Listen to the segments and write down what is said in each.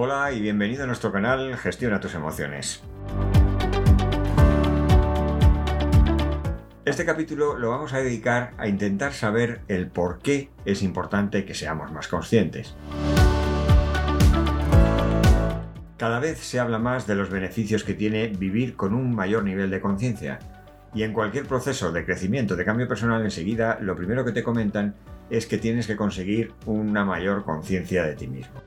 Hola y bienvenido a nuestro canal Gestiona tus emociones. Este capítulo lo vamos a dedicar a intentar saber el por qué es importante que seamos más conscientes. Cada vez se habla más de los beneficios que tiene vivir con un mayor nivel de conciencia. Y en cualquier proceso de crecimiento, de cambio personal, enseguida lo primero que te comentan es que tienes que conseguir una mayor conciencia de ti mismo.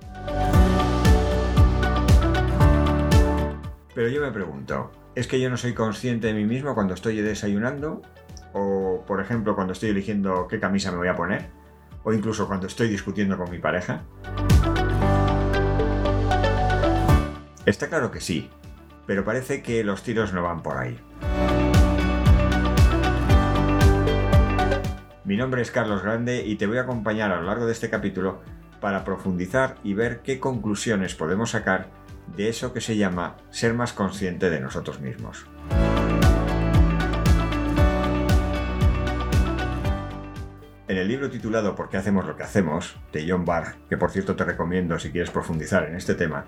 Pero yo me pregunto, ¿es que yo no soy consciente de mí mismo cuando estoy desayunando? ¿O, por ejemplo, cuando estoy eligiendo qué camisa me voy a poner? ¿O incluso cuando estoy discutiendo con mi pareja? Está claro que sí, pero parece que los tiros no van por ahí. Mi nombre es Carlos Grande y te voy a acompañar a lo largo de este capítulo para profundizar y ver qué conclusiones podemos sacar de eso que se llama ser más consciente de nosotros mismos. En el libro titulado ¿Por qué hacemos lo que hacemos? de John Barr, que por cierto te recomiendo si quieres profundizar en este tema,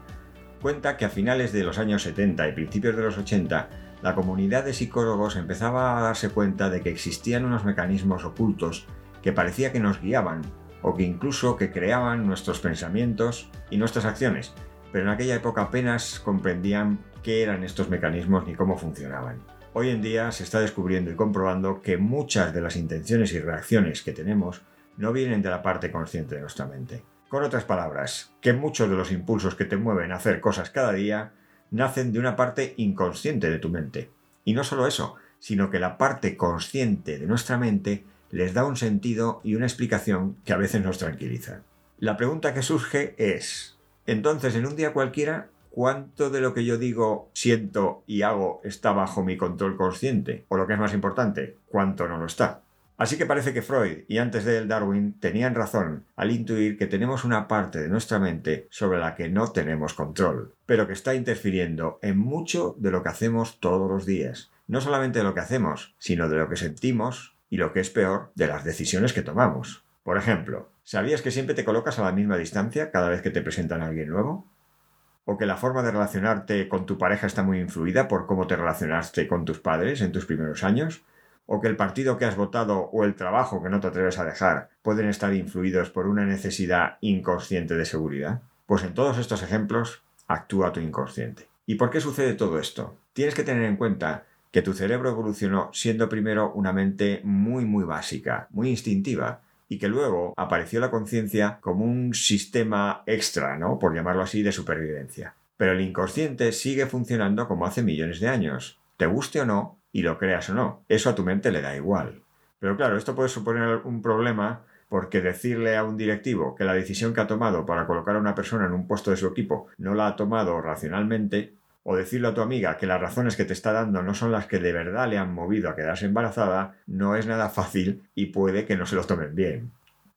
cuenta que a finales de los años 70 y principios de los 80, la comunidad de psicólogos empezaba a darse cuenta de que existían unos mecanismos ocultos que parecía que nos guiaban o que incluso que creaban nuestros pensamientos y nuestras acciones, pero en aquella época apenas comprendían qué eran estos mecanismos ni cómo funcionaban. Hoy en día se está descubriendo y comprobando que muchas de las intenciones y reacciones que tenemos no vienen de la parte consciente de nuestra mente. Con otras palabras, que muchos de los impulsos que te mueven a hacer cosas cada día nacen de una parte inconsciente de tu mente. Y no solo eso, sino que la parte consciente de nuestra mente les da un sentido y una explicación que a veces nos tranquiliza. La pregunta que surge es, entonces, en un día cualquiera, ¿cuánto de lo que yo digo, siento y hago está bajo mi control consciente? O lo que es más importante, ¿cuánto no lo está? Así que parece que Freud y antes de él Darwin tenían razón al intuir que tenemos una parte de nuestra mente sobre la que no tenemos control, pero que está interfiriendo en mucho de lo que hacemos todos los días. No solamente de lo que hacemos, sino de lo que sentimos y lo que es peor, de las decisiones que tomamos. Por ejemplo, ¿sabías que siempre te colocas a la misma distancia cada vez que te presentan a alguien nuevo? ¿O que la forma de relacionarte con tu pareja está muy influida por cómo te relacionaste con tus padres en tus primeros años? ¿O que el partido que has votado o el trabajo que no te atreves a dejar pueden estar influidos por una necesidad inconsciente de seguridad? Pues en todos estos ejemplos actúa tu inconsciente. ¿Y por qué sucede todo esto? Tienes que tener en cuenta que tu cerebro evolucionó siendo primero una mente muy muy básica, muy instintiva, y que luego apareció la conciencia como un sistema extra, ¿no? Por llamarlo así, de supervivencia. Pero el inconsciente sigue funcionando como hace millones de años, te guste o no, y lo creas o no. Eso a tu mente le da igual. Pero claro, esto puede suponer un problema porque decirle a un directivo que la decisión que ha tomado para colocar a una persona en un puesto de su equipo no la ha tomado racionalmente, o decirle a tu amiga que las razones que te está dando no son las que de verdad le han movido a quedarse embarazada, no es nada fácil y puede que no se lo tomen bien.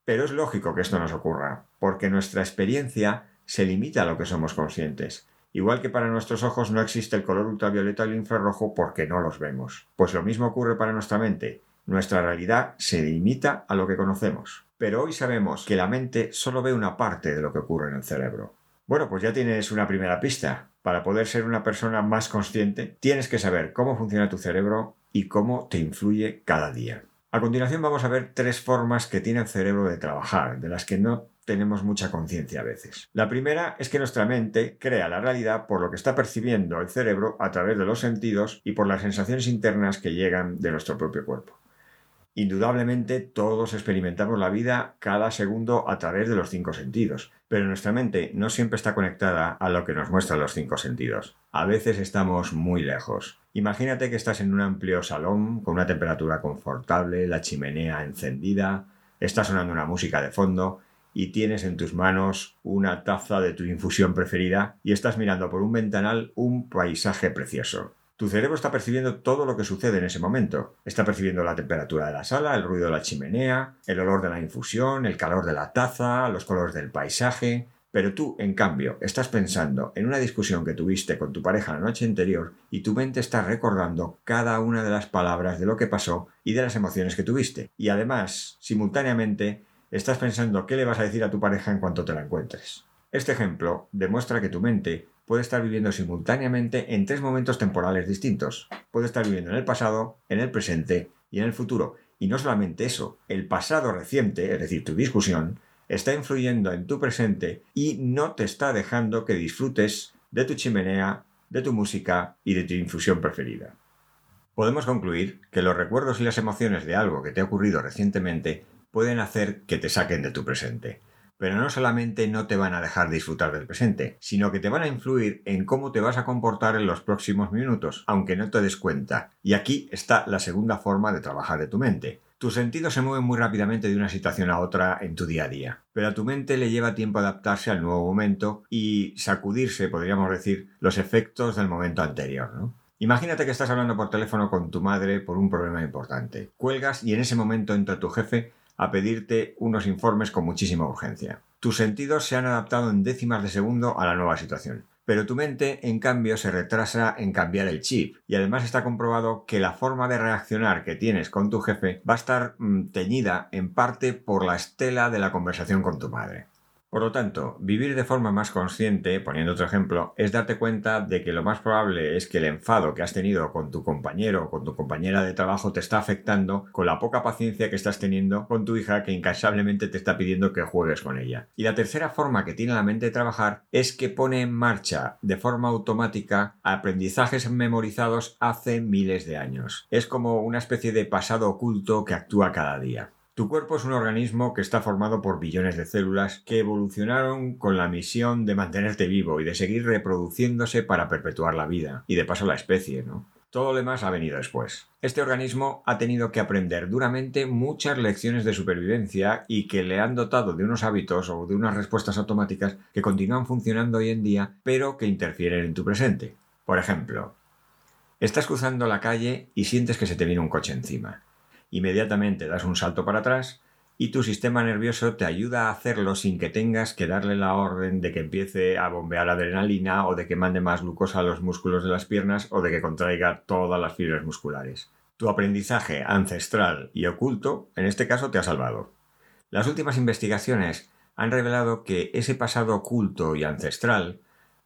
Pero es lógico que esto nos ocurra, porque nuestra experiencia se limita a lo que somos conscientes. Igual que para nuestros ojos no existe el color ultravioleta y el infrarrojo porque no los vemos. Pues lo mismo ocurre para nuestra mente. Nuestra realidad se limita a lo que conocemos. Pero hoy sabemos que la mente solo ve una parte de lo que ocurre en el cerebro. Bueno, pues ya tienes una primera pista. Para poder ser una persona más consciente, tienes que saber cómo funciona tu cerebro y cómo te influye cada día. A continuación vamos a ver tres formas que tiene el cerebro de trabajar, de las que no tenemos mucha conciencia a veces. La primera es que nuestra mente crea la realidad por lo que está percibiendo el cerebro a través de los sentidos y por las sensaciones internas que llegan de nuestro propio cuerpo. Indudablemente todos experimentamos la vida cada segundo a través de los cinco sentidos, pero nuestra mente no siempre está conectada a lo que nos muestran los cinco sentidos. A veces estamos muy lejos. Imagínate que estás en un amplio salón con una temperatura confortable, la chimenea encendida, está sonando una música de fondo y tienes en tus manos una taza de tu infusión preferida y estás mirando por un ventanal un paisaje precioso. Tu cerebro está percibiendo todo lo que sucede en ese momento. Está percibiendo la temperatura de la sala, el ruido de la chimenea, el olor de la infusión, el calor de la taza, los colores del paisaje. Pero tú, en cambio, estás pensando en una discusión que tuviste con tu pareja la noche anterior y tu mente está recordando cada una de las palabras de lo que pasó y de las emociones que tuviste. Y además, simultáneamente, estás pensando qué le vas a decir a tu pareja en cuanto te la encuentres. Este ejemplo demuestra que tu mente puede estar viviendo simultáneamente en tres momentos temporales distintos. Puede estar viviendo en el pasado, en el presente y en el futuro. Y no solamente eso, el pasado reciente, es decir, tu discusión, está influyendo en tu presente y no te está dejando que disfrutes de tu chimenea, de tu música y de tu infusión preferida. Podemos concluir que los recuerdos y las emociones de algo que te ha ocurrido recientemente pueden hacer que te saquen de tu presente. Pero no solamente no te van a dejar disfrutar del presente, sino que te van a influir en cómo te vas a comportar en los próximos minutos, aunque no te des cuenta. Y aquí está la segunda forma de trabajar de tu mente. Tus sentidos se mueven muy rápidamente de una situación a otra en tu día a día, pero a tu mente le lleva tiempo adaptarse al nuevo momento y sacudirse, podríamos decir, los efectos del momento anterior, ¿no? Imagínate que estás hablando por teléfono con tu madre por un problema importante. Cuelgas y en ese momento entra tu jefe a pedirte unos informes con muchísima urgencia. Tus sentidos se han adaptado en décimas de segundo a la nueva situación. Pero tu mente, en cambio, se retrasa en cambiar el chip. Y además está comprobado que la forma de reaccionar que tienes con tu jefe va a estar mm, teñida en parte por la estela de la conversación con tu madre. Por lo tanto, vivir de forma más consciente, poniendo otro ejemplo, es darte cuenta de que lo más probable es que el enfado que has tenido con tu compañero o con tu compañera de trabajo te está afectando con la poca paciencia que estás teniendo con tu hija que incansablemente te está pidiendo que juegues con ella. Y la tercera forma que tiene la mente de trabajar es que pone en marcha de forma automática aprendizajes memorizados hace miles de años. Es como una especie de pasado oculto que actúa cada día. Tu cuerpo es un organismo que está formado por billones de células que evolucionaron con la misión de mantenerte vivo y de seguir reproduciéndose para perpetuar la vida y de paso la especie, ¿no? Todo lo demás ha venido después. Este organismo ha tenido que aprender duramente muchas lecciones de supervivencia y que le han dotado de unos hábitos o de unas respuestas automáticas que continúan funcionando hoy en día, pero que interfieren en tu presente. Por ejemplo, estás cruzando la calle y sientes que se te viene un coche encima inmediatamente das un salto para atrás y tu sistema nervioso te ayuda a hacerlo sin que tengas que darle la orden de que empiece a bombear adrenalina o de que mande más glucosa a los músculos de las piernas o de que contraiga todas las fibras musculares. Tu aprendizaje ancestral y oculto en este caso te ha salvado. Las últimas investigaciones han revelado que ese pasado oculto y ancestral,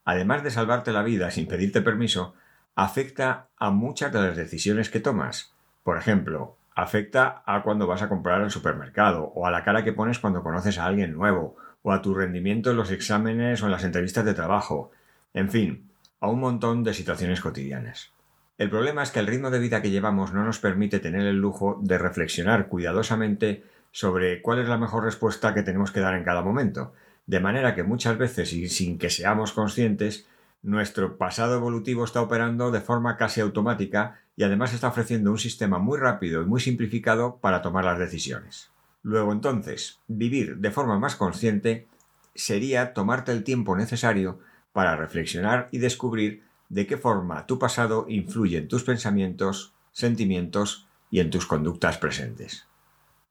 además de salvarte la vida sin pedirte permiso, afecta a muchas de las decisiones que tomas. Por ejemplo, afecta a cuando vas a comprar al supermercado, o a la cara que pones cuando conoces a alguien nuevo, o a tu rendimiento en los exámenes o en las entrevistas de trabajo, en fin, a un montón de situaciones cotidianas. El problema es que el ritmo de vida que llevamos no nos permite tener el lujo de reflexionar cuidadosamente sobre cuál es la mejor respuesta que tenemos que dar en cada momento, de manera que muchas veces y sin que seamos conscientes nuestro pasado evolutivo está operando de forma casi automática y además está ofreciendo un sistema muy rápido y muy simplificado para tomar las decisiones. Luego entonces, vivir de forma más consciente sería tomarte el tiempo necesario para reflexionar y descubrir de qué forma tu pasado influye en tus pensamientos, sentimientos y en tus conductas presentes.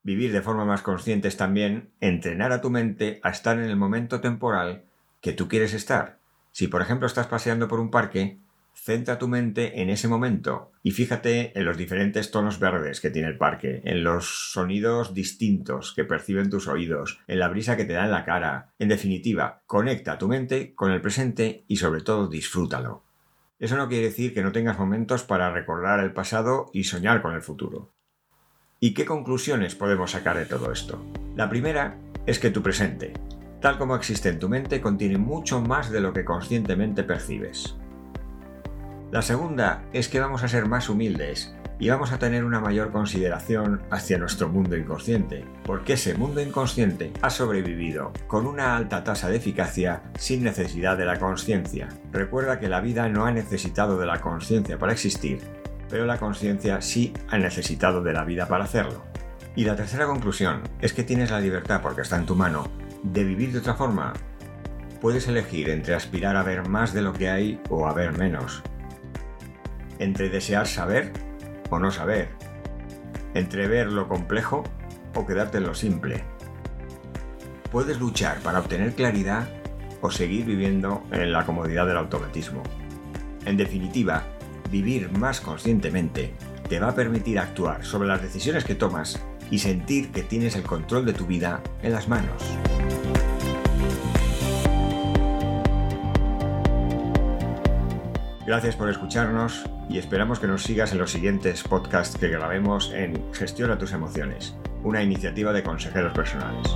Vivir de forma más consciente es también entrenar a tu mente a estar en el momento temporal que tú quieres estar si por ejemplo estás paseando por un parque, centra tu mente en ese momento y fíjate en los diferentes tonos verdes que tiene el parque, en los sonidos distintos que perciben tus oídos, en la brisa que te da en la cara. En definitiva, conecta tu mente con el presente y sobre todo disfrútalo. Eso no quiere decir que no tengas momentos para recordar el pasado y soñar con el futuro. ¿Y qué conclusiones podemos sacar de todo esto? La primera es que tu presente, tal como existe en tu mente, contiene mucho más de lo que conscientemente percibes. La segunda es que vamos a ser más humildes y vamos a tener una mayor consideración hacia nuestro mundo inconsciente, porque ese mundo inconsciente ha sobrevivido con una alta tasa de eficacia sin necesidad de la conciencia. Recuerda que la vida no ha necesitado de la conciencia para existir, pero la conciencia sí ha necesitado de la vida para hacerlo. Y la tercera conclusión es que tienes la libertad, porque está en tu mano, de vivir de otra forma. Puedes elegir entre aspirar a ver más de lo que hay o a ver menos. Entre desear saber o no saber. Entre ver lo complejo o quedarte en lo simple. Puedes luchar para obtener claridad o seguir viviendo en la comodidad del automatismo. En definitiva, vivir más conscientemente te va a permitir actuar sobre las decisiones que tomas y sentir que tienes el control de tu vida en las manos. Gracias por escucharnos y esperamos que nos sigas en los siguientes podcasts que grabemos en Gestiona tus emociones, una iniciativa de consejeros personales.